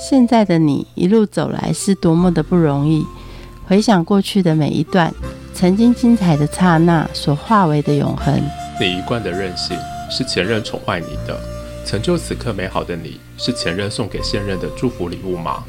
现在的你一路走来是多么的不容易。回想过去的每一段，曾经精彩的刹那所化为的永恒。你一贯的任性是前任宠坏你的，成就此刻美好的你是前任送给现任的祝福礼物吗？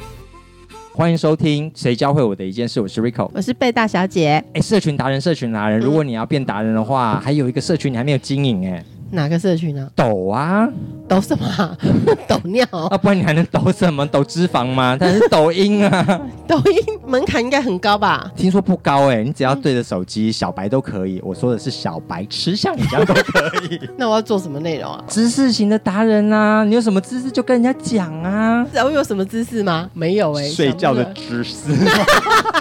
欢迎收听《谁教会我的一件事》，我是 Rico。我是贝大小姐。哎，社群达人，社群达人，如果你要变达人的话，还有一个社群你还没有经营哎。哪个社群呢？抖啊，抖什么？抖尿啊？不然你还能抖什么？抖脂肪吗？但是抖音啊，抖音门槛应该很高吧？听说不高哎，你只要对着手机，小白都可以。我说的是小白吃像你这样都可以。那我要做什么内容啊？知识型的达人啊，你有什么知识就跟人家讲啊。然后有什么知识吗？没有哎，睡觉的知识。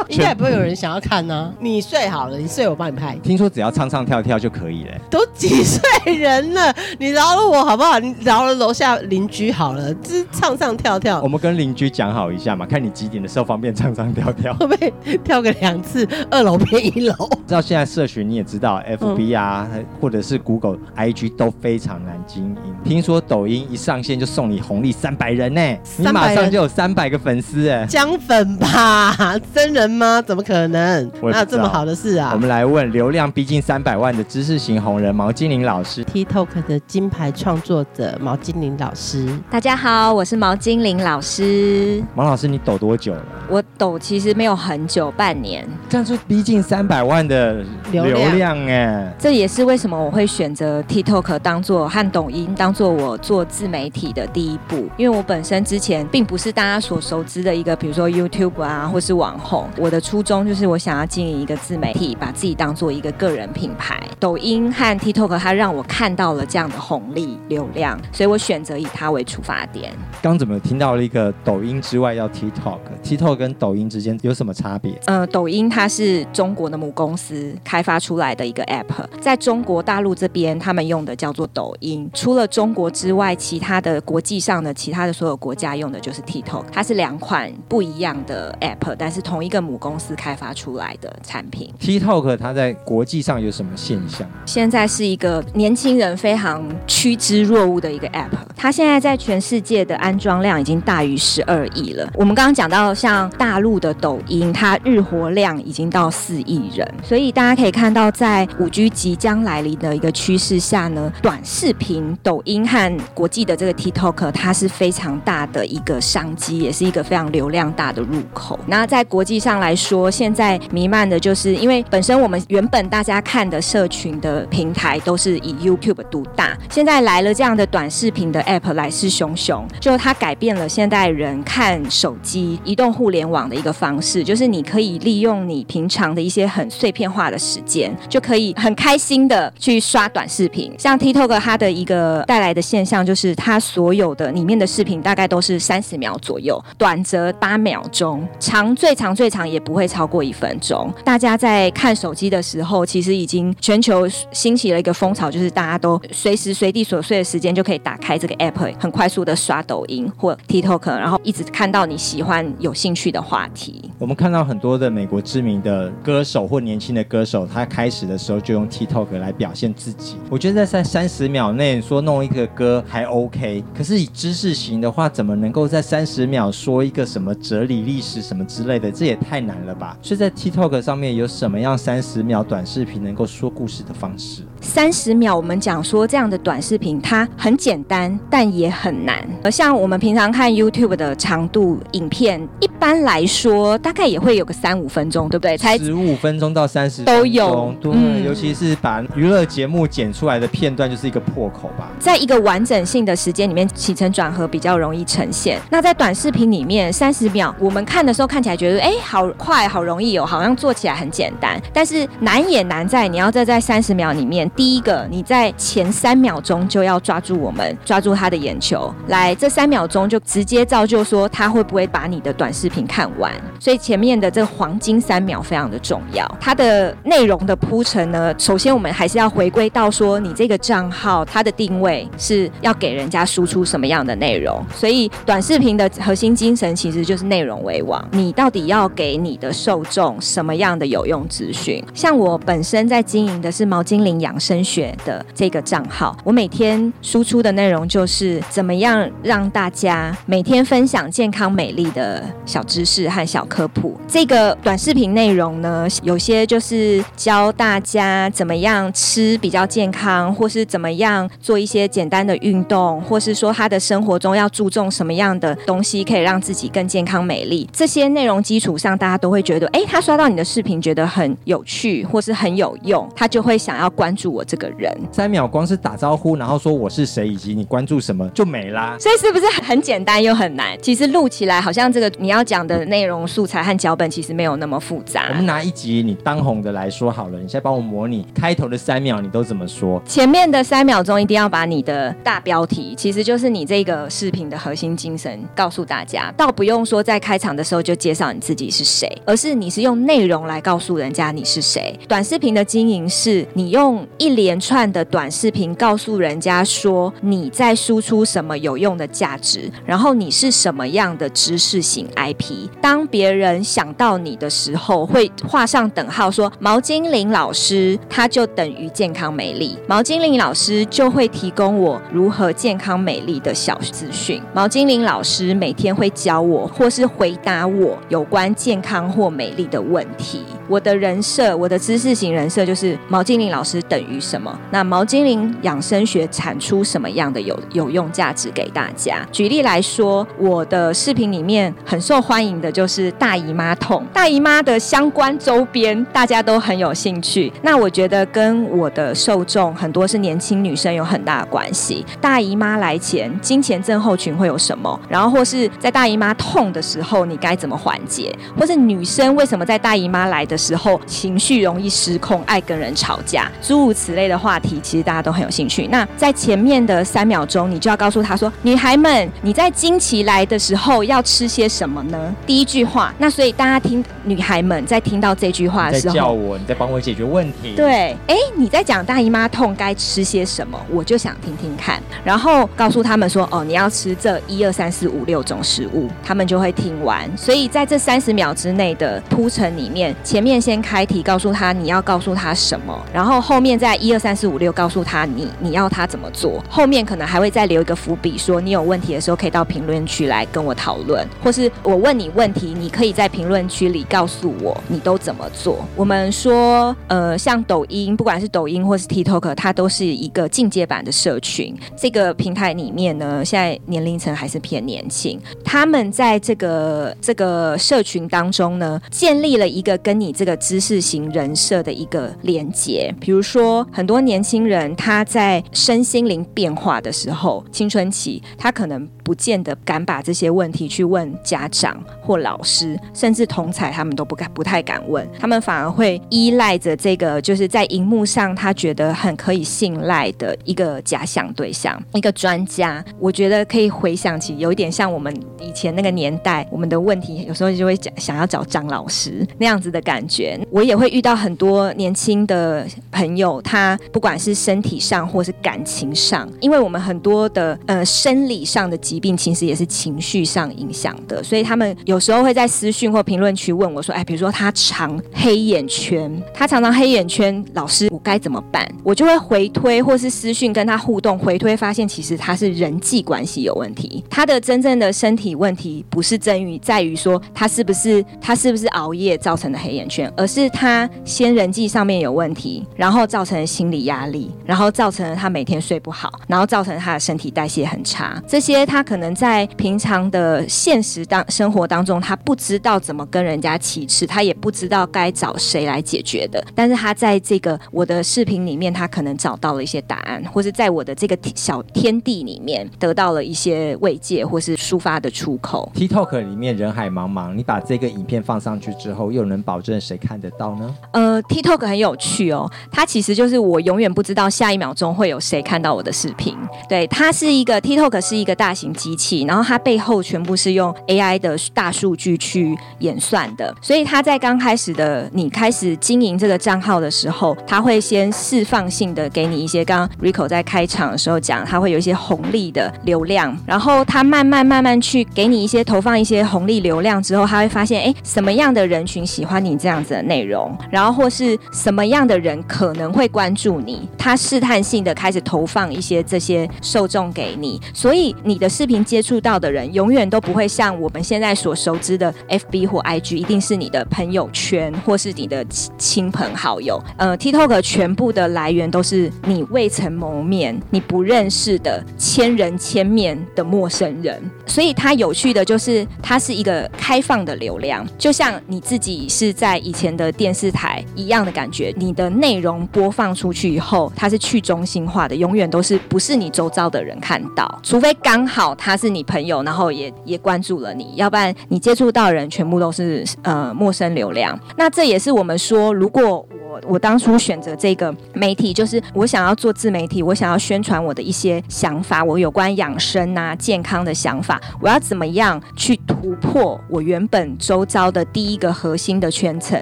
应该不会有人想要看呢。你睡好了，你睡我帮你拍。听说只要唱唱跳跳就可以了。都几岁人？了，你饶了我好不好？你饶了楼下邻居好了，就是唱唱跳跳。我们跟邻居讲好一下嘛，看你几点的时候方便唱唱跳跳，会不会跳个两次？二楼变一楼。知道现在社群你也知道，FB 啊，或者是 Google、IG 都非常难经营。听说抖音一上线就送你红利三百人呢，你马上就有三百个粉丝哎，姜粉吧？真人吗？怎么可能？哪有这么好的事啊？我们来问流量逼近三百万的知识型红人毛精灵老师。TikTok 的金牌创作者毛精灵老师，大家好，我是毛精灵老师。毛老师，你抖多久了？我抖其实没有很久，半年。这样就逼近三百万的流量哎，这也是为什么我会选择 TikTok 当做和抖音当做我做自媒体的第一步。因为我本身之前并不是大家所熟知的一个，比如说 YouTube 啊，或是网红。我的初衷就是我想要经营一个自媒体，把自己当做一个个人品牌。抖音和 TikTok 它让我看到了这样的红利流量，所以我选择以它为出发点。刚怎么听到了一个抖音之外要 TikTok？TikTok 跟抖音之间有什么差别？呃，抖音它是中国的母公司开发出来的一个 App，在中国大陆这边，他们用的叫做抖音。除了中国之外，其他的国际上的其他的所有国家用的就是 TikTok。它是两款不一样的 App，但是同一个母公司开发出来的产品。TikTok 它在国际上有什么现象？现在是一个年轻人非常趋之若鹜的一个 App。它现在在全世界的安装量已经大于十二亿了。我们刚刚讲到像大陆的抖音，它日活量已经到四亿人，所以大家可以看到，在五 G 即将来临的一个趋势下呢，短视频、抖音和国际的这个 TikTok，它是非常大的一个商机，也是一个非常流量大的入口。那在国际上来说，现在弥漫的就是因为本身我们原本大家看的社群的平台都是以 YouTube 独大，现在来了这样的短视频的 App 来势汹汹，就它改变了现代人看手机、移动互联网的一个方式，就是你可以利用你平常的一些很碎片化的时间，就可以很开心的去刷短视频。像 TikTok 它的一个带来的现象，就是它所有的里面的视频大概都是三十秒左右，短则八秒钟，长最长最长也不会超过一分钟。大家在看手机的时候，其实已经全球兴起了一个风潮，就是大家都随时随地琐碎的时间就可以打开这个 App，很快速的刷抖音或 TikTok，然后一直看到你喜欢、有兴趣的话题。我们看到很多的美国知名的歌手或年轻的歌手，他开始的时候就用 TikTok 来表现自己。我觉得在三十秒内说弄一个歌还 OK，可是以知识型的话，怎么能够在三十秒说一个什么哲理、历史什么之类的？这也太难了吧？所以在 TikTok 上面有什么样三十秒短视频能够说故事的方式？三十秒，我们讲说这样的短视频，它很简单，但也很难。而像我们平常看 YouTube 的长度影片，一般来说大概也会有个三五分钟，对不对？才十五分钟到三十都有。对，尤其是把娱乐节目剪出来的片段，就是一个破口吧。在一个完整性的时间里面，起承转合比较容易呈现。那在短视频里面，三十秒，我们看的时候看起来觉得，哎，好快，好容易哦，好像做起来很简单。但是难也难在，你要在在三十秒里面。第一个，你在前三秒钟就要抓住我们，抓住他的眼球，来这三秒钟就直接造就说他会不会把你的短视频看完。所以前面的这黄金三秒非常的重要。它的内容的铺陈呢，首先我们还是要回归到说，你这个账号它的定位是要给人家输出什么样的内容。所以短视频的核心精神其实就是内容为王。你到底要给你的受众什么样的有用资讯？像我本身在经营的是毛精灵养。生学的这个账号，我每天输出的的内容就是怎么样让大家每天分享健康美丽的小知识和小科普。这个短视频内容呢，有些就是教大家怎么样吃比较健康，或是怎么样做一些简单的运动，或是说他的生活中要注重什么样的东西，可以让自己更健康美丽。这些内容基础上，大家都会觉得，哎，他刷到你的视频觉得很有趣，或是很有用，他就会想要关注我这个人。三秒光是打招呼，然后说我是谁，及你关注什么就没啦。所以是不是很简单又很难？其实录起来好像这个你要讲的内容素材和脚本其实没有那么复杂。我们拿一集你当红的来说好了，你现在帮我模拟开头的三秒，你都怎么说？前面的三秒钟一定要把你的大标题，其实就是你这个视频的核心精神告诉大家。倒不用说在开场的时候就介绍你自己是谁，而是你是用内容来告诉人家你是谁。短视频的经营是你用一连串的短视频告诉人家说你在输出什么有用的价值，然后你是什么样的知识型 IP。当别人想到你的时候，会画上等号，说毛精灵老师他就等于健康美丽，毛精灵老师就会提供我如何健康美丽的小资讯。毛精灵老师每天会教我，或是回答我有关健康或美丽的问题。我的人设，我的知识型人设就是毛精灵老师等于什么？那毛精灵养生学产出什么样这样的有有用价值给大家？举例来说，我的视频里面很受欢迎的就是大姨妈痛，大姨妈的相关周边大家都很有兴趣。那我觉得跟我的受众很多是年轻女生有很大的关系。大姨妈来前，金钱症候群会有什么？然后或是在大姨妈痛的时候，你该怎么缓解？或是女生为什么在大姨妈来的时候情绪容易失控，爱跟人吵架，诸如此类的话题，其实大家都很有兴趣。那在前面的三秒钟，你就要告诉他说：“女孩们，你在经期来的时候要吃些什么呢？”第一句话。那所以大家听，女孩们在听到这句话的时候，叫我，你在帮我解决问题。对，哎，你在讲大姨妈痛该吃些什么，我就想听听看，然后告诉他们说：“哦，你要吃这一二三四五六种食物。”他们就会听完。所以在这三十秒之内的铺陈里面，前面先开题告诉他你要告诉他什么，然后后面在一二三四五六告诉他你你要他怎么做，后面可能还会再留一个伏笔，说你有问题的时候可以到评论区来跟我讨论，或是我问你问题，你可以在评论区里告诉我你都怎么做。我们说，呃，像抖音，不管是抖音或是 TikTok，它都是一个进阶版的社群。这个平台里面呢，现在年龄层还是偏年轻，他们在这个这个社群当中呢，建立了一个跟你这个知识型人设的一个连接。比如说，很多年轻人他在身心灵变化的时候，青春期，他可能不见得敢把这些问题去问家长或老师，甚至同才，他们都不敢不太敢问，他们反而会依赖着这个，就是在荧幕上他觉得很可以信赖的一个假想对象，一个专家。我觉得可以回想起有一点像我们以前那个年代，我们的问题有时候就会讲想要找张老师那样子的感觉。我也会遇到很多年轻的朋友，他不管是身体上或是感情上，因为我们很多的呃生理上的疾病，其实也是情绪上影响的，所以他们有时候会在私讯或评论区问我说：“哎，比如说他常黑眼圈，他常常黑眼圈，老师我该怎么办？”我就会回推或是私讯跟他互动，回推发现其实他是人际关系有问题，他的真正的身体问题不是在于在于说他是不是他是不是熬夜造成的黑眼圈，而是他先人际上面有问题，然后造成心理压力，然后造成了他每天睡不好，然后造成他的身体代谢很差。这些他可能在平常的现实当生活当中，他不知道怎么跟人家启齿，他也不知道该找谁来解决的。但是他在这个我的视频里面，他可能找到了一些答案，或是在我的这个小天地里面得到了一些慰藉，或是抒发的出口。TikTok 里面人海茫茫，你把这个影片放上去之后，又能保证谁看得到呢？呃，TikTok 很有趣哦，它其实就是我永远不知道下一秒钟会有谁看到我的视频。对，它是一个 TikTok 是一个大型机器，然后它背后全部是用 AI 的大数据去演算的，所以它在刚开始的你开始经营这个账号的时候，它会先释放性的给你一些，刚刚 Rico 在开场的时候讲，它会有一些红利的流量，然后它慢慢慢慢去给你一些投放一些红利流量之后，它会发现，哎，什么样的人群喜欢你这样子的内容，然后或是什么样的人可能会关注你，它试探性的开始投放一些这些受众给你，所以你的视频接触到的人永远都不会像我们现在所熟知的 FB 或 IG，一定是你的朋友圈或是你的亲朋好友。呃，TikTok 全部的来源都是你未曾谋面、你不认识的千人千面的陌生人，所以它有趣的就是它是一个开放的流量，就像你自己是在以前的电视台一样的感觉。你的内容播放出去以后，它是去中心化的，永远都是不是你周遭的人看到，除非刚好他是你朋友，然后也也关注了你，要不然你接触到人全部都是呃陌生流量。那这也是我们说，如果我我当初选择这个媒体，就是我想要做自媒体，我想要宣传我的一些想法，我有关养生啊、健康的想法，我要怎么样去突破我原本周遭的第一个核心的圈层？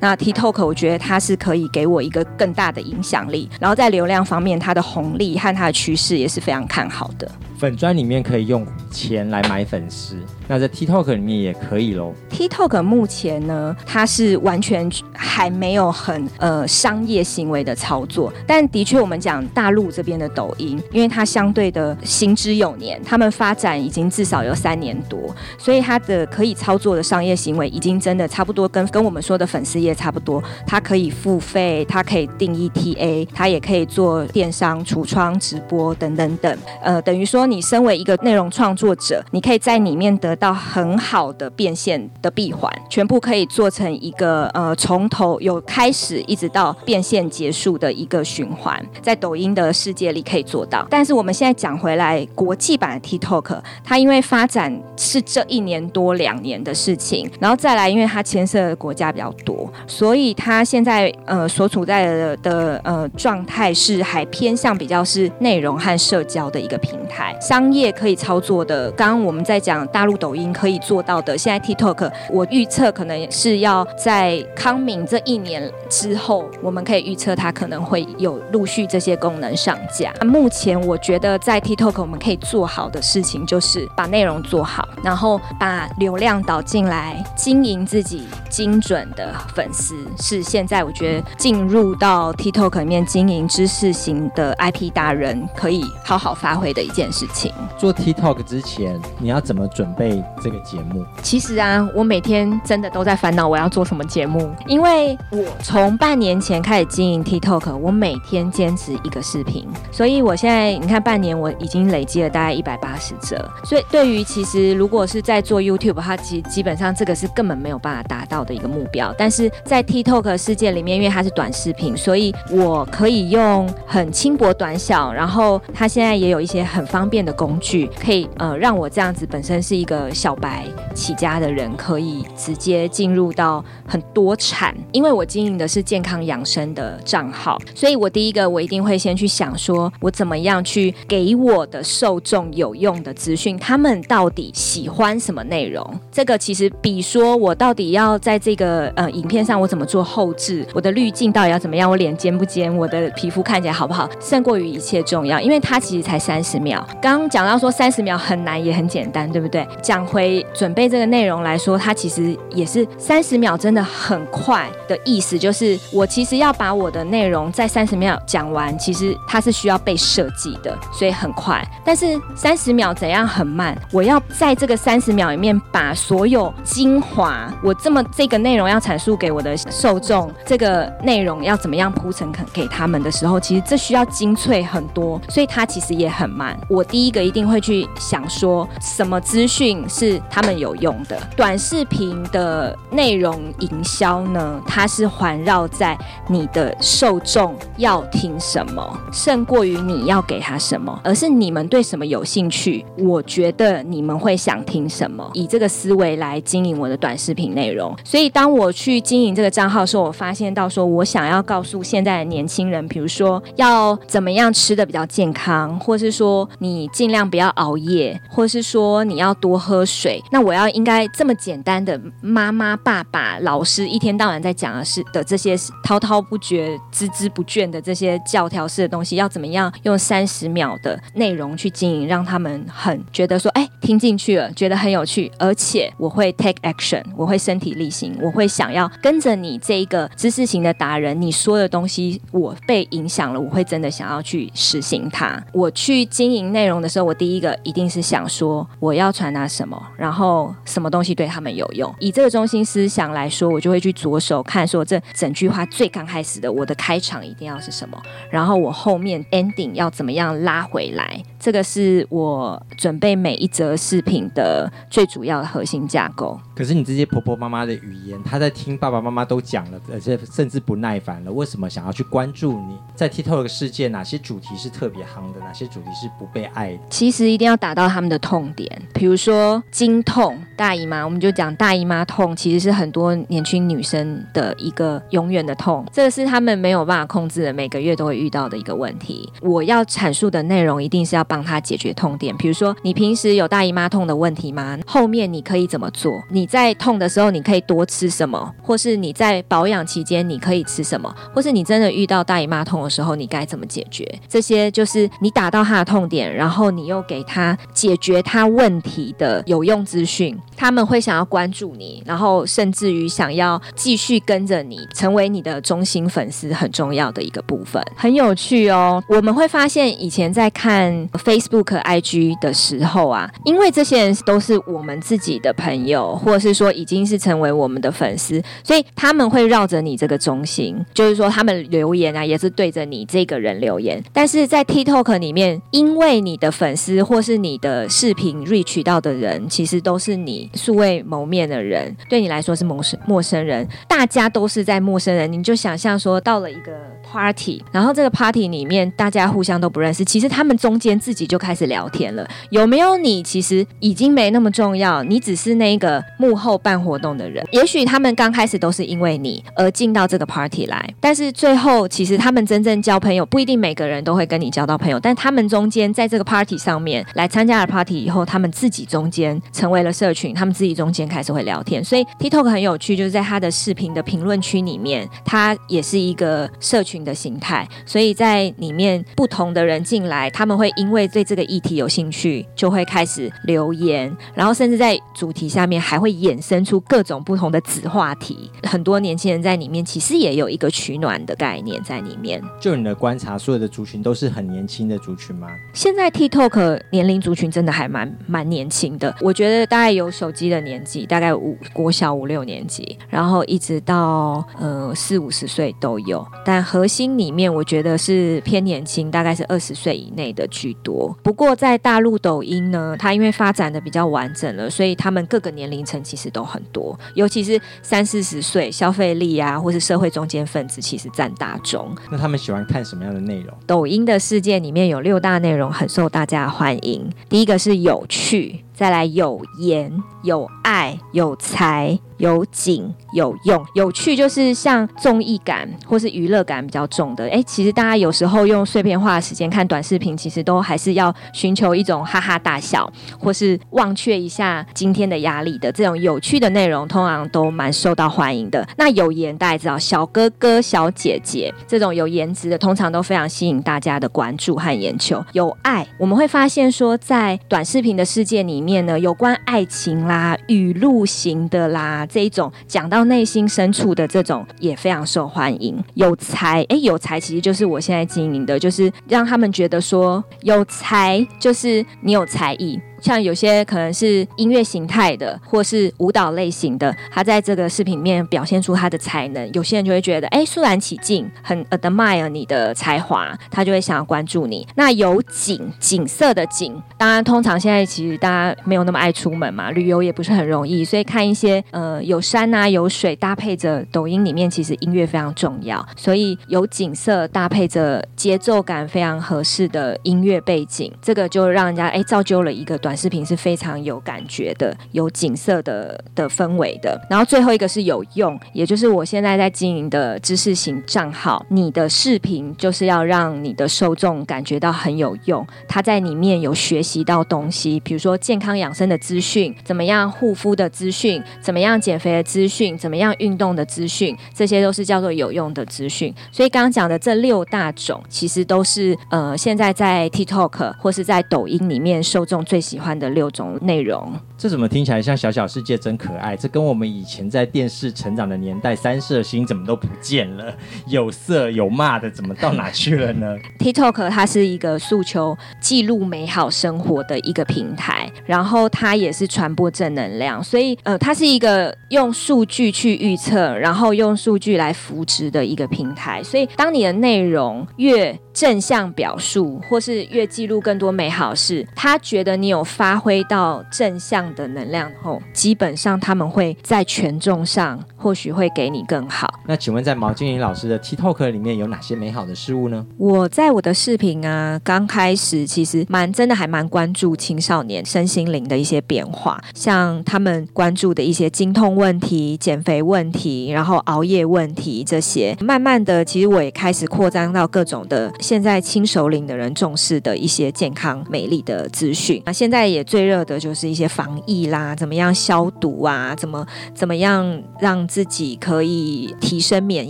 那 TikTok 我觉得它是可以给我一个更大的影响力，然后在流量方面，它的红利和它的趋势也是非常看好的。粉砖里面可以用钱来买粉丝，那在 TikTok 里面也可以喽。TikTok 目前呢，它是完全还没有很呃商业行为的操作，但的确我们讲大陆这边的抖音，因为它相对的行之有年，他们发展已经至少有三年多，所以它的可以操作的商业行为已经真的差不多跟跟我们说的粉丝业差不多，它可以付费，它可以定义 TA，它也可以做电商、橱窗、直播等等等，呃，等于说你身为一个内容创作者，你可以在里面得到很好的变现的闭环，全部可以做成一个呃从头有开始一直到变现结束的一个循环，在抖音的世界里可以做到。但是我们现在讲回来，国际版的 TikTok，它因为发展是这一年多两年的事情，然后再来，因为它牵涉的国家比较多，所以它现在呃所处在的的呃状态是还偏向比较是内容和社交的一个平台，商业可以操作的。刚刚我们在讲大陆抖抖音可以做到的，现在 TikTok 我预测可能是要在康敏这一年之后，我们可以预测它可能会有陆续这些功能上架。目前我觉得在 TikTok 我们可以做好的事情就是把内容做好，然后把流量导进来，经营自己精准的粉丝，是现在我觉得进入到 TikTok 里面经营知识型的 IP 达人可以好好发挥的一件事情。做 TikTok 之前，你要怎么准备这个节目？其实啊，我每天真的都在烦恼我要做什么节目，因为我从半年前开始经营 TikTok，我每天坚持一个视频，所以我现在你看半年我已经累积了大概一百八十折，所以对于其实如果是在做 YouTube，它其实基本上这个是根本没有办法达到的一个目标，但是在 TikTok 世界里面，因为它是短视频，所以我可以用很轻薄短小，然后它现在也有一些很方便的工具，可以呃让我这样子本身是一个小白起家的人，可以直接进入到很多产，因为我经营的是健康养生的账号，所以我第一个我一定会先去想说，我怎么样去给我的受众有用的资讯，他们到底喜欢什么内容？这个其实比说我到底要在这个呃影片上我怎么做后置，我的滤镜到底要怎么样，我脸尖不尖，我的皮肤看起来好不好，胜过于一切重要，因为它其实才三十秒。刚刚讲到说三十秒很难也很简单，对不对？讲回准备这个内容来说，它其实也是三十秒真的很快的意思，就是我其实要把我的内容在三十秒讲完，其实它是需要被设计的，所以很快。但是三十秒怎样很慢？我要在这个三十秒里面把所有精华，我这么这个内容要阐述给我的受众，这个内容要怎么样铺陈给他们的时候，其实这需要精粹很多，所以它其实也很慢。我第一个一定会去想说，什么资讯是他们有用的。短视频的内容营销呢，它是环绕在你的受众要听什么，胜过于你要给他什么，而是你们对什么有兴趣，我觉得你们会想听什么，以这个思维来经营我的短视频内容。所以当我去经营这个账号的时候，我发现到说我想要告诉现在的年轻人，比如说要怎么样吃的比较健康，或是说你尽量不要熬夜，或是说你要多喝水。那我要应该这么简单的妈妈、爸爸、老师一天到晚在讲的是的这些滔滔不绝、孜孜不倦的这些教条式的东西，要怎么样用三十秒的内容去经营，让他们很觉得说，哎，听进去了，觉得很有趣，而且我会 take action，我会身体力行，我会想要跟着你这一个知识型的达人，你说的东西我被影响了，我会真的想要去实行它。我去经营内容的时候，我第一个一定是想说我要传达什么，然后什么东西对他们有用。以这个中心思想来说，我就会去着手看说这整句话最刚开始的我的开场一定要是什么，然后我后面 ending 要怎么样拉回来。这个是我准备每一则视频的最主要的核心架构。可是你这些婆婆妈妈的语言，她在听爸爸妈妈都讲了，而且甚至不耐烦了，为什么想要去关注你？在 TikTok 世界，哪些主题是特别夯的？哪些主题是不被爱的？其实一定要打到他们的痛点，比如说经痛、大姨妈，我们就讲大姨妈痛，其实是很多年轻女生的一个永远的痛，这个是他们没有办法控制的，每个月都会遇到的一个问题。我要阐述的内容一定是要帮他解决痛点，比如说你平时有大姨妈痛的问题吗？后面你可以怎么做？你在痛的时候，你可以多吃什么？或是你在保养期间，你可以吃什么？或是你真的遇到大姨妈痛的时候，你该怎么解决？这些就是你打到他的痛点，然后你又给他解决他问题的有用资讯，他们会想要关注你，然后甚至于想要继续跟着你，成为你的中心粉丝，很重要的一个部分，很有趣哦。我们会发现，以前在看 Facebook、IG 的时候啊，因为这些人都是我们自己的朋友，或者是说已经是成为我们的粉丝，所以他们会绕着你这个中心，就是说他们留言啊，也是对着你这个人留言。但是在 TikTok 里面，因为你的粉丝或是你的视频 reach 到的人，其实都是你素未谋面的人，对你来说是陌生陌生人，大家都是在陌生人，你就想象说到了一个 party，然后这个 party 里面大家互相都不认识，其实他们中间自己就开始聊天了。有没有你，其实已经没那么重要，你只是那个幕后办活动的人。也许他们刚开始都是因为你而进到这个 party 来，但是最后其实他们真正交朋友，不一定每个人都会跟你交到朋友，但他们中间在这个 party 上面来参加了 party 以后，他们自己中间成为了社群，他们自己中间开始会聊天。所以 TikTok 很有趣，就是在他的视频的评论区里面，它也是一个社群的形态。所以在里面不同的人进来，他们会因为对这个议题有兴趣，就会开始留言，然后甚至在主题下面还会衍生出各种不同的子话题。很多年轻人在里面其实也有一个取暖的概念在里面。就你的观察，所有的族群都是很年轻的族群吗？现在 TikTok 年龄族群真的还蛮蛮年轻的，我觉得大概有手机的年纪，大概五国小五六年级，然后一直到呃四五十岁都有。但核心里面，我觉得是偏年轻，大概是二十岁以内的居多。不过在大陆抖音呢，它因为发展的比较完整了，所以他们各个年龄层其实都很多，尤其是三四十岁消费力啊，或是社会中间分子，其实占大众。那他们喜欢看什么样的内容？抖音的世界里面有六大内容很受大家欢迎。第一个是有趣，再来有颜、有爱、有才、有景、有用。有趣就是像综艺感或是娱乐感比较重的。哎，其实大家有时候用碎片化的时间看短视频，其实都还是要寻求一种哈哈大笑，或是忘却一下今天的压力的这种有趣的内容，通常都蛮受到欢迎的。那有颜大家知道，小哥哥、小姐姐这种有颜值的，通常都非常吸引大家的关注和眼球。有爱，我们会发现说，在短视频的世界里面呢，有关爱情啦、语录型的啦，这一种讲到内心深处的这种，也非常受欢迎。有才，诶，有才其实就是我现在经营的，就是让他们觉得说有才就是你有才艺。像有些可能是音乐形态的，或是舞蹈类型的，他在这个视频里面表现出他的才能，有些人就会觉得，哎，肃然起敬，很 admire 你的才华，他就会想要关注你。那有景景色的景，当然通常现在其实大家没有那么爱出门嘛，旅游也不是很容易，所以看一些呃有山啊有水，搭配着抖音里面其实音乐非常重要，所以有景色搭配着节奏感非常合适的音乐背景，这个就让人家哎造就了一个。短视频是非常有感觉的，有景色的的氛围的。然后最后一个是有用，也就是我现在在经营的知识型账号，你的视频就是要让你的受众感觉到很有用，他在里面有学习到东西，比如说健康养生的资讯，怎么样护肤的资讯，怎么样减肥的资讯，怎么样运动的资讯，这些都是叫做有用的资讯。所以刚刚讲的这六大种，其实都是呃现在在 TikTok 或是在抖音里面受众最喜喜欢的六种内容。这怎么听起来像小小世界真可爱？这跟我们以前在电视成长的年代，三色星怎么都不见了？有色有骂的，怎么到哪去了呢？TikTok 它是一个诉求记录美好生活的一个平台，然后它也是传播正能量，所以呃，它是一个用数据去预测，然后用数据来扶植的一个平台。所以当你的内容越正向表述，或是越记录更多美好事，他觉得你有发挥到正向的能量后，基本上他们会在权重上或许会给你更好。那请问，在毛精灵老师的 TikTok 里面有哪些美好的事物呢？我在我的视频啊，刚开始其实蛮真的还蛮关注青少年身心灵的一些变化，像他们关注的一些经痛问题、减肥问题，然后熬夜问题这些。慢慢的，其实我也开始扩张到各种的。现在轻熟龄的人重视的一些健康美丽的资讯那，现在也最热的就是一些防疫啦，怎么样消毒啊，怎么怎么样让自己可以提升免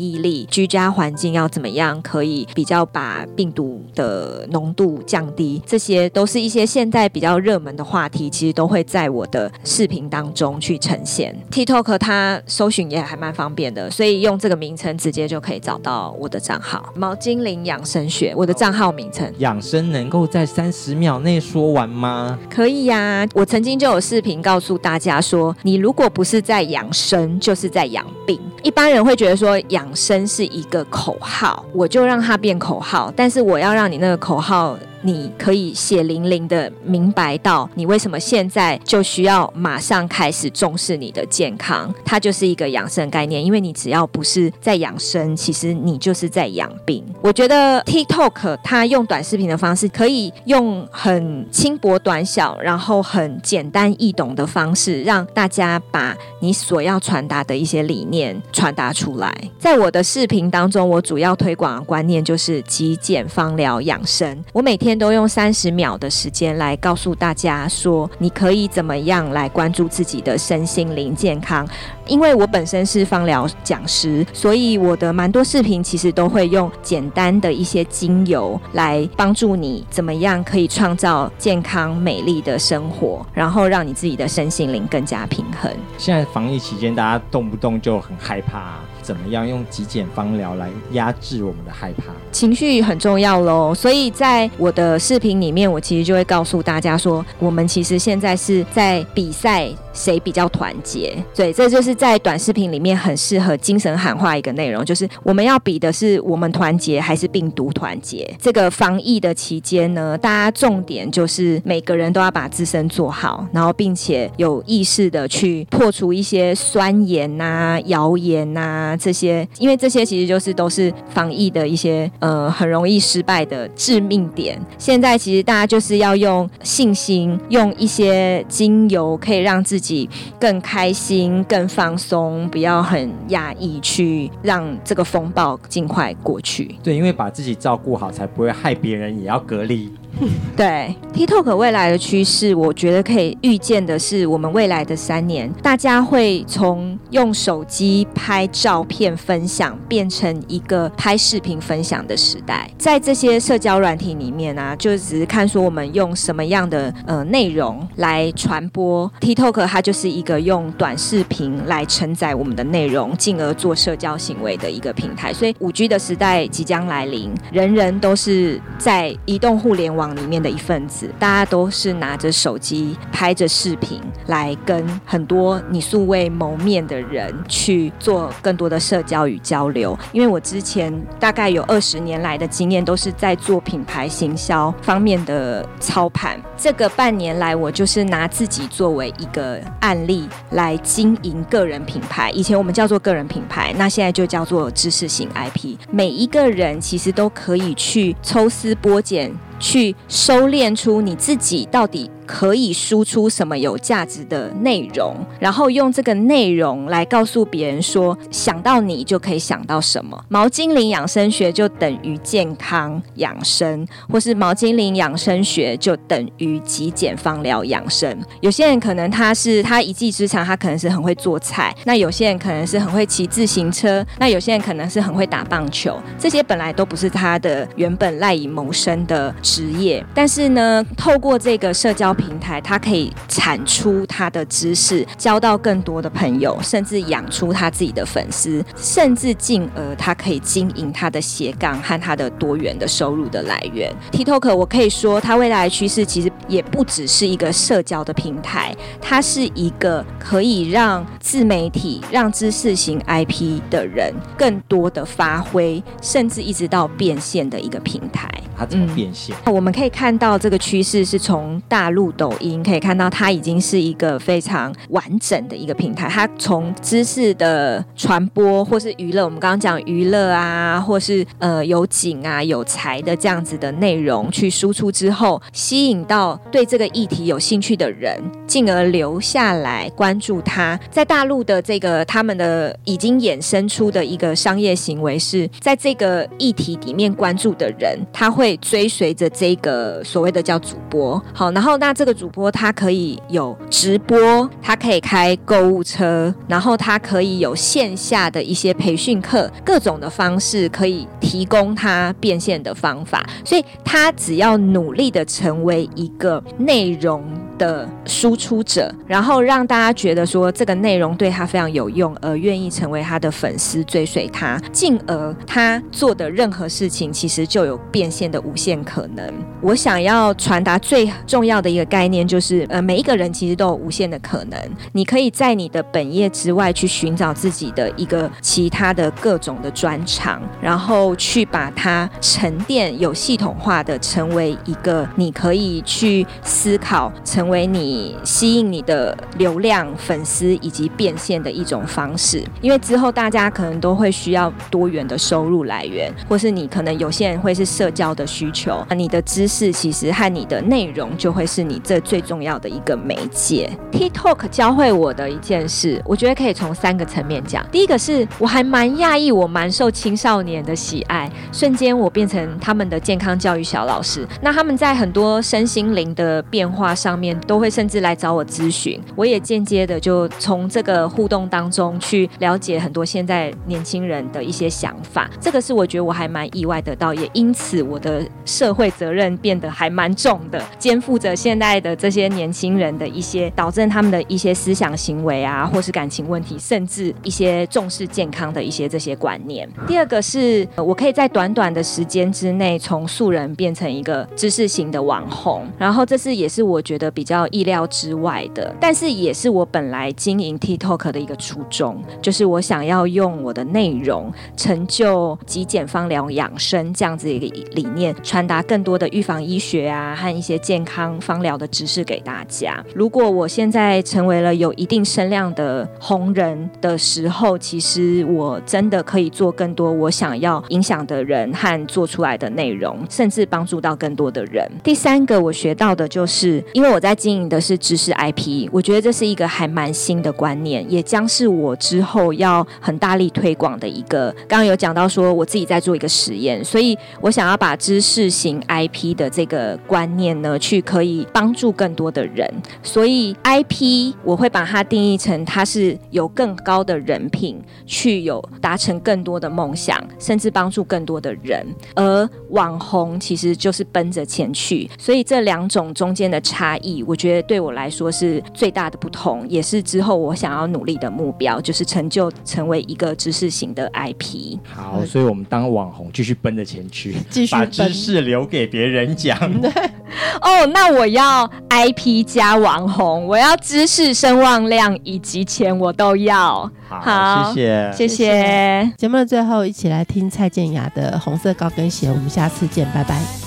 疫力，居家环境要怎么样可以比较把病毒的浓度降低，这些都是一些现在比较热门的话题，其实都会在我的视频当中去呈现。TikTok 它搜寻也还蛮方便的，所以用这个名称直接就可以找到我的账号“毛精灵养生学”。我的账号名称养生能够在三十秒内说完吗？可以呀，我曾经就有视频告诉大家说，你如果不是在养生，就是在养病。一般人会觉得说养生是一个口号，我就让它变口号，但是我要让你那个口号。你可以血淋淋的明白到你为什么现在就需要马上开始重视你的健康，它就是一个养生概念。因为你只要不是在养生，其实你就是在养病。我觉得 TikTok 它用短视频的方式，可以用很轻薄短小，然后很简单易懂的方式，让大家把你所要传达的一些理念传达出来。在我的视频当中，我主要推广的观念就是极简芳疗养生。我每天。都用三十秒的时间来告诉大家说，你可以怎么样来关注自己的身心灵健康。因为我本身是芳疗讲师，所以我的蛮多视频其实都会用简单的一些精油来帮助你怎么样可以创造健康美丽的生活，然后让你自己的身心灵更加平衡。现在防疫期间，大家动不动就很害怕。怎么样用极简方疗来压制我们的害怕？情绪很重要喽，所以在我的视频里面，我其实就会告诉大家说，我们其实现在是在比赛谁比较团结。对，这就是在短视频里面很适合精神喊话一个内容，就是我们要比的是我们团结还是病毒团结。这个防疫的期间呢，大家重点就是每个人都要把自身做好，然后并且有意识的去破除一些酸言呐、谣言呐。这些，因为这些其实就是都是防疫的一些呃很容易失败的致命点。现在其实大家就是要用信心，用一些精油可以让自己更开心、更放松，不要很压抑，去让这个风暴尽快过去。对，因为把自己照顾好，才不会害别人也要隔离。对，TikTok 未来的趋势，我觉得可以预见的是，我们未来的三年，大家会从用手机拍照片分享，变成一个拍视频分享的时代。在这些社交软体里面啊，就只是看说我们用什么样的呃内容来传播。TikTok 它就是一个用短视频来承载我们的内容，进而做社交行为的一个平台。所以五 G 的时代即将来临，人人都是在移动互联网。里面的一份子，大家都是拿着手机拍着视频来跟很多你素未谋面的人去做更多的社交与交流。因为我之前大概有二十年来的经验，都是在做品牌行销方面的操盘。这个半年来，我就是拿自己作为一个案例来经营个人品牌。以前我们叫做个人品牌，那现在就叫做知识型 IP。每一个人其实都可以去抽丝剥茧。去收敛出你自己到底可以输出什么有价值的内容，然后用这个内容来告诉别人说，想到你就可以想到什么。毛精灵养生学就等于健康养生，或是毛精灵养生学就等于极简方疗养生。有些人可能他是他一技之长，他可能是很会做菜；那有些人可能是很会骑自行车；那有些人可能是很会打棒球。这些本来都不是他的原本赖以谋生的职业，但是呢，透过这个社交平台，它可以产出他的知识，交到更多的朋友，甚至养出他自己的粉丝，甚至进而他可以经营他的斜杠和他的多元的收入的来源。TikTok 我可以说，它未来的趋势其实也不只是一个社交的平台，它是一个可以让自媒体、让知识型 IP 的人更多的发挥，甚至一直到变现的一个平台。它怎么变现？我们可以看到这个趋势是从大陆抖音可以看到，它已经是一个非常完整的一个平台。它从知识的传播，或是娱乐，我们刚刚讲娱乐啊，或是呃有景啊、有才的这样子的内容去输出之后，吸引到对这个议题有兴趣的人，进而留下来关注它。在大陆的这个他们的已经衍生出的一个商业行为，是在这个议题里面关注的人，他。会追随着这个所谓的叫主播，好，然后那这个主播他可以有直播，他可以开购物车，然后他可以有线下的一些培训课，各种的方式可以提供他变现的方法，所以他只要努力的成为一个内容。的输出者，然后让大家觉得说这个内容对他非常有用，而愿意成为他的粉丝，追随他，进而他做的任何事情其实就有变现的无限可能。我想要传达最重要的一个概念就是，呃，每一个人其实都有无限的可能。你可以在你的本业之外去寻找自己的一个其他的各种的专长，然后去把它沉淀、有系统化的成为一个你可以去思考成。成为你吸引你的流量、粉丝以及变现的一种方式，因为之后大家可能都会需要多元的收入来源，或是你可能有些人会是社交的需求，你的知识其实和你的内容就会是你这最重要的一个媒介。TikTok 教会我的一件事，我觉得可以从三个层面讲。第一个是我还蛮讶异，我蛮受青少年的喜爱，瞬间我变成他们的健康教育小老师。那他们在很多身心灵的变化上面。都会甚至来找我咨询，我也间接的就从这个互动当中去了解很多现在年轻人的一些想法，这个是我觉得我还蛮意外得到，也因此我的社会责任变得还蛮重的，肩负着现在的这些年轻人的一些导致他们的一些思想行为啊，或是感情问题，甚至一些重视健康的一些这些观念。第二个是我可以在短短的时间之内从素人变成一个知识型的网红，然后这是也是我觉得比。比较意料之外的，但是也是我本来经营 TikTok 的一个初衷，就是我想要用我的内容成就极简芳疗养生这样子一个理念，传达更多的预防医学啊和一些健康芳疗的知识给大家。如果我现在成为了有一定声量的红人的时候，其实我真的可以做更多我想要影响的人和做出来的内容，甚至帮助到更多的人。第三个我学到的就是，因为我在经营的是知识 IP，我觉得这是一个还蛮新的观念，也将是我之后要很大力推广的一个。刚刚有讲到说，我自己在做一个实验，所以我想要把知识型 IP 的这个观念呢，去可以帮助更多的人。所以 IP 我会把它定义成它是有更高的人品，去有达成更多的梦想，甚至帮助更多的人。而网红其实就是奔着钱去，所以这两种中间的差异。我觉得对我来说是最大的不同，也是之后我想要努力的目标，就是成就成为一个知识型的 IP。好，所以我们当网红继续奔着前去，继续把知识留给别人讲。对，哦，那我要 IP 加网红，我要知识、声望量以及钱，我都要。好，谢谢，谢谢。节目的最后，一起来听蔡健雅的《红色高跟鞋》，我们下次见，拜拜。